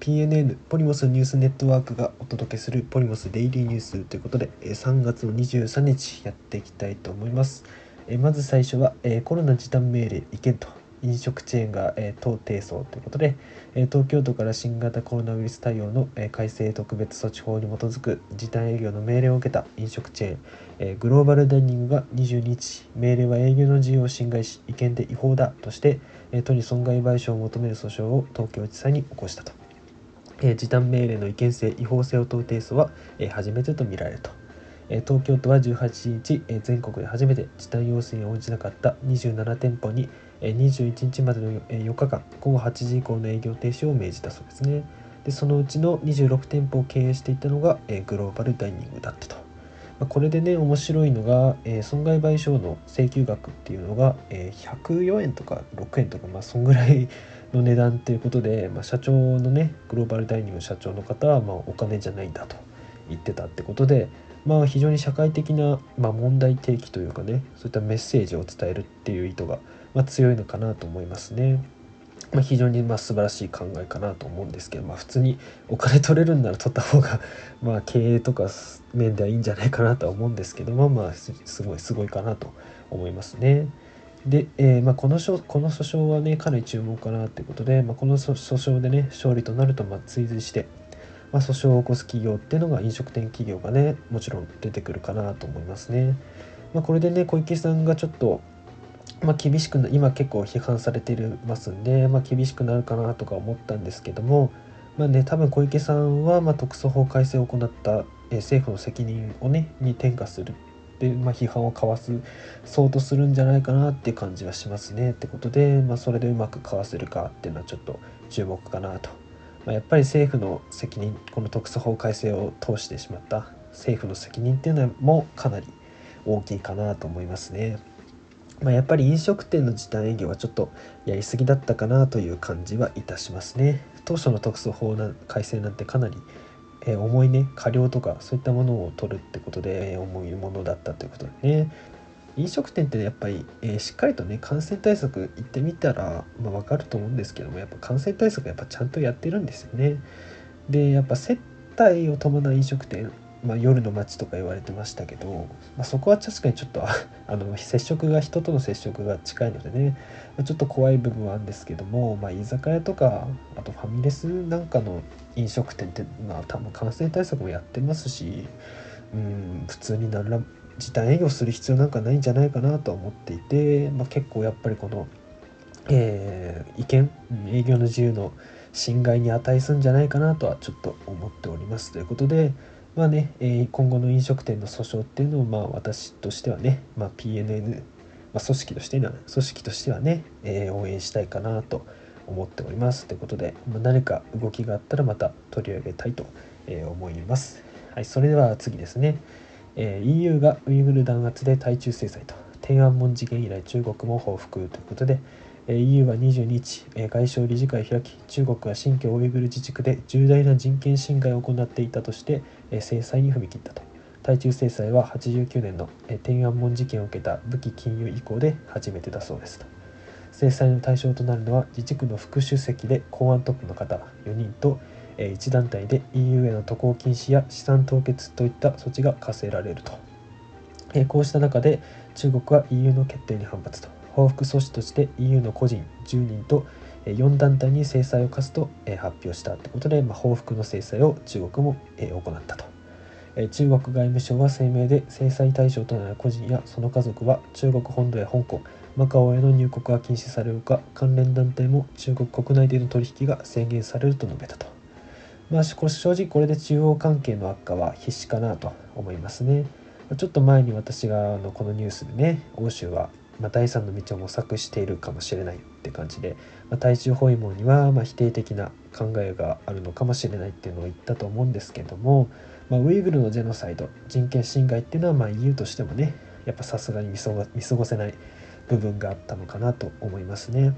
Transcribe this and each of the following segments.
PNN ポリモスニュースネットワークがお届けするポリモスデイリーニュースということで3月の23日やっていきたいと思います。まず最初はコロナ時短命令違憲と飲食チェーンが党提訴ということで東京都から新型コロナウイルス対応の改正特別措置法に基づく時短営業の命令を受けた飲食チェーングローバルダイニングが22日命令は営業の自由を侵害し違憲で違法だとして都に損害賠償を求める訴訟を東京地裁に起こしたと。時短命令の違憲性違法性を問う提訴は、初めてとみられると、東京都は18日、全国で初めて時短要請に応じなかった27店舗に、え21日までの4日間午後8時以降の営業停止を命じたそうですね。でそのうちの26店舗を経営していたのが、グローバルダイニングだったと。まこれでね面白いのが、え損害賠償の請求額っていうのが、え104円とか6円とかまあそんぐらいの値段ということで、まあ、社長のねグローバルダイニング社長の方はまお金じゃないんだと言ってたってことで、まあ、非常に社会的な、まあ、問題提起というかねそういったメッセージを伝えるっていう意図が、ま、強いのかなと思いますね。まあ、非常にまあ素晴らしい考えかなと思うんですけど、まあ、普通にお金取れるんなら取った方が まあ経営とか面ではいいんじゃないかなとは思うんですけども、まあ、すごいすごいかなと思いますね。で、えーまあ、このこの訴訟はねかなり注目かなということで、まあ、この訴訟でね勝利となるとまあ追随して、まあ、訴訟を起こす企業っていうのが飲食店企業がねもちろん出てくるかなと思いますね。まあ、これでね小池さんがちょっとまあ、厳しく今結構批判されていますんで、まあ、厳しくなるかなとか思ったんですけども、まあね、多分小池さんはま特措法改正を行った、え政府の責任をねに転嫁する。で、まあ、批判をかわすそうとするんじゃないかなって感じはしますね。ってことで、まあ、それでうまくかわせるかっていうのはちょっと注目かなと、まあ、やっぱり政府の責任この特措法改正を通してしまった政府の責任っていうのもかなり大きいかなと思いますね。まあ、やっぱり飲食店の時短営業はちょっとやりすぎだったかなという感じはいたしますね。当初の特措法な改正なんてかなりえー、重いね過料とかそういったものを取るってことで、えー、重いものだったということでね飲食店ってやっぱり、えー、しっかりとね感染対策行ってみたら、まあ、分かると思うんですけどもやっぱ感染対策やっぱちゃんとやってるんですよねでやっぱ接待を伴う飲食店まあ、夜の街とか言われてましたけど、まあ、そこは確かにちょっと あの接触が人との接触が近いのでねちょっと怖い部分はあるんですけども、まあ、居酒屋とかあとファミレスなんかの飲食店って、まあ、多分感染対策もやってますしうん普通に何ら時短営業する必要なんかないんじゃないかなと思っていて、まあ、結構やっぱりこの、えー、意見営業の自由の侵害に値するんじゃないかなとはちょっと思っておりますということで。まあね、え今後の飲食店の訴訟っていうのをまあ私としてはね、まあ、PNN、まあ、組織として組織としてはね、えー、応援したいかなと思っておりますということで、まあ、何か動きがあったらまた取り上げたいと思います。はい、それでは次ですね、えー、EU がウイグル弾圧で対中制裁と天安門事件以来中国も報復ということで、EU は22日、外相理事会を開き、中国は新疆ウイグル自治区で重大な人権侵害を行っていたとして、制裁に踏み切ったと。対中制裁は89年の天安門事件を受けた武器禁輸以降で初めてだそうですと。制裁の対象となるのは自治区の副主席で公安トップの方4人と1団体で EU への渡航禁止や資産凍結といった措置が課せられると。こうした中で中国は EU の決定に反発と。報復措置として EU の個人10人と4団体に制裁を科すと発表したということで、まあ、報復の制裁を中国も行ったと。中国外務省は声明で制裁対象となる個人やその家族は中国本土や香港、マカオへの入国が禁止されるか関連団体も中国国内での取引が制限されると述べたと。まあ、正直これで中央関係の悪化は必至かなと思いますね。ちょっと前に私があのこのニュースでね、欧州はまあ、第三の道を模索しているかもしれないって感じで、まあ、対中包囲網にはま否定的な考えがあるのかもしれないっていうのを言ったと思うんですけども、まあ、ウイグルのジェノサイド人権侵害っていうのはまあ EU としてもねやっぱさすがに見過ごせない部分があったのかなと思いますね。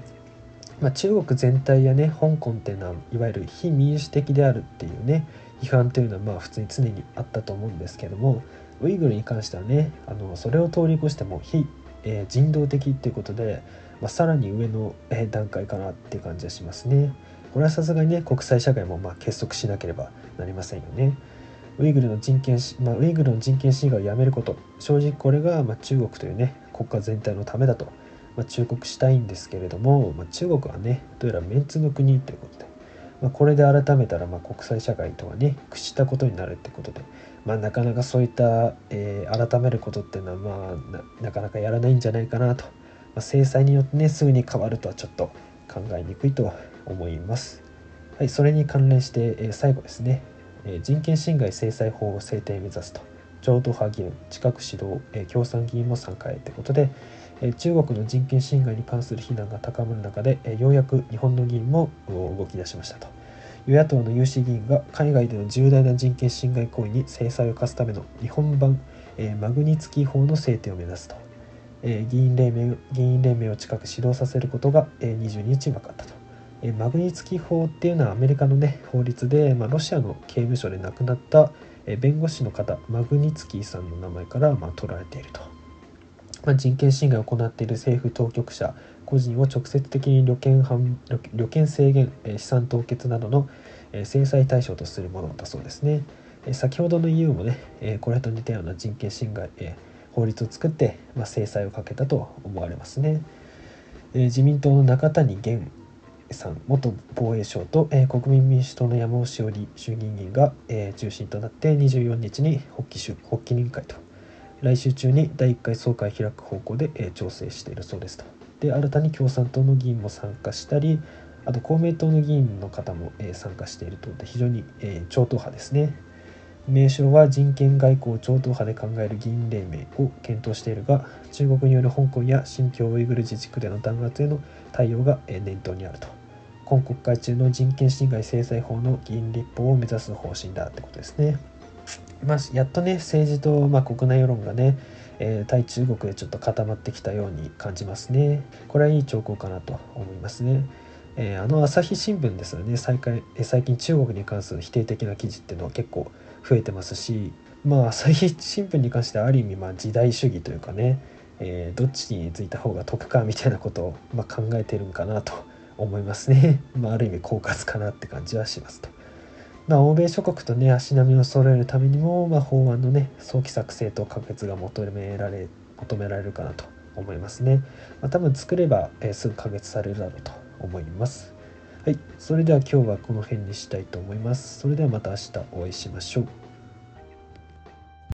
まあ、中国全体やね香港っていうのはいわゆる非民主的であるっていうね批判というのはまあ普通に常にあったと思うんですけどもウイグルに関してはねあのそれを通り越しても非えー、人道的っていうことで、まあ、さらに上の、えー、段階かなっていう感じがしますね。これはさすがにね国際社会もま結束しなければなりませんよね。ウイグルの人権、まあ、ウイグルの人権侵害をやめること正直これがま中国というね国家全体のためだと、まあ、忠告したいんですけれども、まあ、中国はねどうやらメンツの国ということで、まあ、これで改めたらま国際社会とはね屈したことになるってことで、まあ、なかなかそういった、えー、改めることっていうのはまあなかなかやらないんじゃないかなと、まあ、制裁によってねすぐに変わるとはちょっと考えにくいと思います。はい、それに関連して、えー、最後ですね、えー、人権侵害制裁法を制定目指すと。超党派議員近く指導、えー、共産議員も参加へということで、え、中国の人権侵害に関する非難が高まる中で、え、ようやく日本の議員も動き出しましたと。与野党の有志議員が海外での重大な人権侵害行為に制裁を科すための日本版、えー、マグニツキー法の制定を目指すと、えー、議員連盟議員連盟を近く指導させることが、えー、22日分かったと。えマグニツキー法っていうのはアメリカのね法律で、まあ、ロシアの刑務所で亡くなったえ弁護士の方マグニツキーさんの名前から、まあ、取られていると、まあ、人権侵害を行っている政府当局者個人を直接的に旅券旅券制限、え資産凍結などの、え制裁対象とするものだそうですね、え先ほどの EU もね、えこれと似たような人権侵害、え法律を作って、まあ、制裁をかけたと思われますね、え自民党の中谷元さん元防衛省と、え、国民民主党の山尾志織衆議院議員が、え、中心となって24日に発起発起人会と来週中に第1回総会開く方向で、え、調整しているそうですと。で新たに共産党の議員も参加したりあと公明党の議員の方も、え、参加しているとで非常に、え、超党派ですね名称は人権外交超党派で考える議員連盟を検討しているが中国による香港や新疆ウイグル自治区での弾圧への対応が念頭にあると今国会中の人権侵害制裁法の議員立法を目指す方針だってことですね。まあ、やっとね政治と、まあ、国内世論がね、えー、対中国でちょっと固まってきたように感じますね。これはいい兆候かなと思いますね。えー、あの朝日新聞ですよね最最近中国に関する否定的な記事っていうのは結構増えてますしまあ朝日新聞に関してはある意味まあ時代主義というかね、えー、どっちについた方が得かみたいなことをま考えてるんかなと思いますね。まあ、ある意味狡猾かなって感じはしますと。まあ、欧米諸国とね足並みを揃えるためにも、まあ、法案のね早期作成と可決が求められ求められるかなと思いますね。まあ、多分作れば、えー、すぐ可決されるだろうと思います。はい、それでは今日はこの辺にしたいと思います。それではまた明日お会いしましょう。